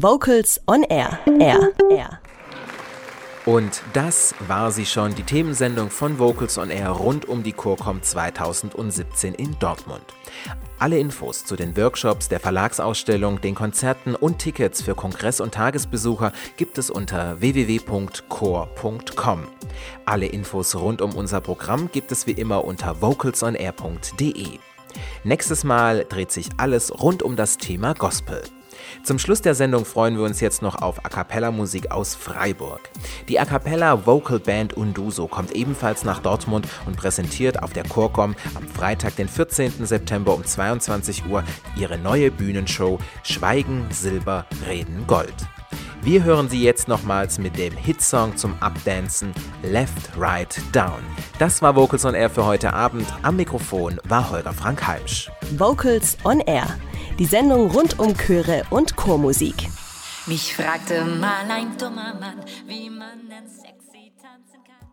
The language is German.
Vocals on Air. Air. Air. Und das war sie schon, die Themensendung von Vocals on Air rund um die Chorcom 2017 in Dortmund. Alle Infos zu den Workshops, der Verlagsausstellung, den Konzerten und Tickets für Kongress- und Tagesbesucher gibt es unter www.chor.com. Alle Infos rund um unser Programm gibt es wie immer unter vocalsonair.de. Nächstes Mal dreht sich alles rund um das Thema Gospel. Zum Schluss der Sendung freuen wir uns jetzt noch auf A Cappella Musik aus Freiburg. Die A Cappella Vocal Band Unduso kommt ebenfalls nach Dortmund und präsentiert auf der Chorcom am Freitag, den 14. September um 22 Uhr ihre neue Bühnenshow Schweigen, Silber, Reden, Gold. Wir hören sie jetzt nochmals mit dem Hitsong zum Updancen Left, Right, Down. Das war Vocals on Air für heute Abend. Am Mikrofon war Holger Frank Heimsch. Vocals on Air. Die Sendung rund um Chöre und Chormusik. Mich fragte mal ein dummer Mann, wie man denn sexy tanzen kann.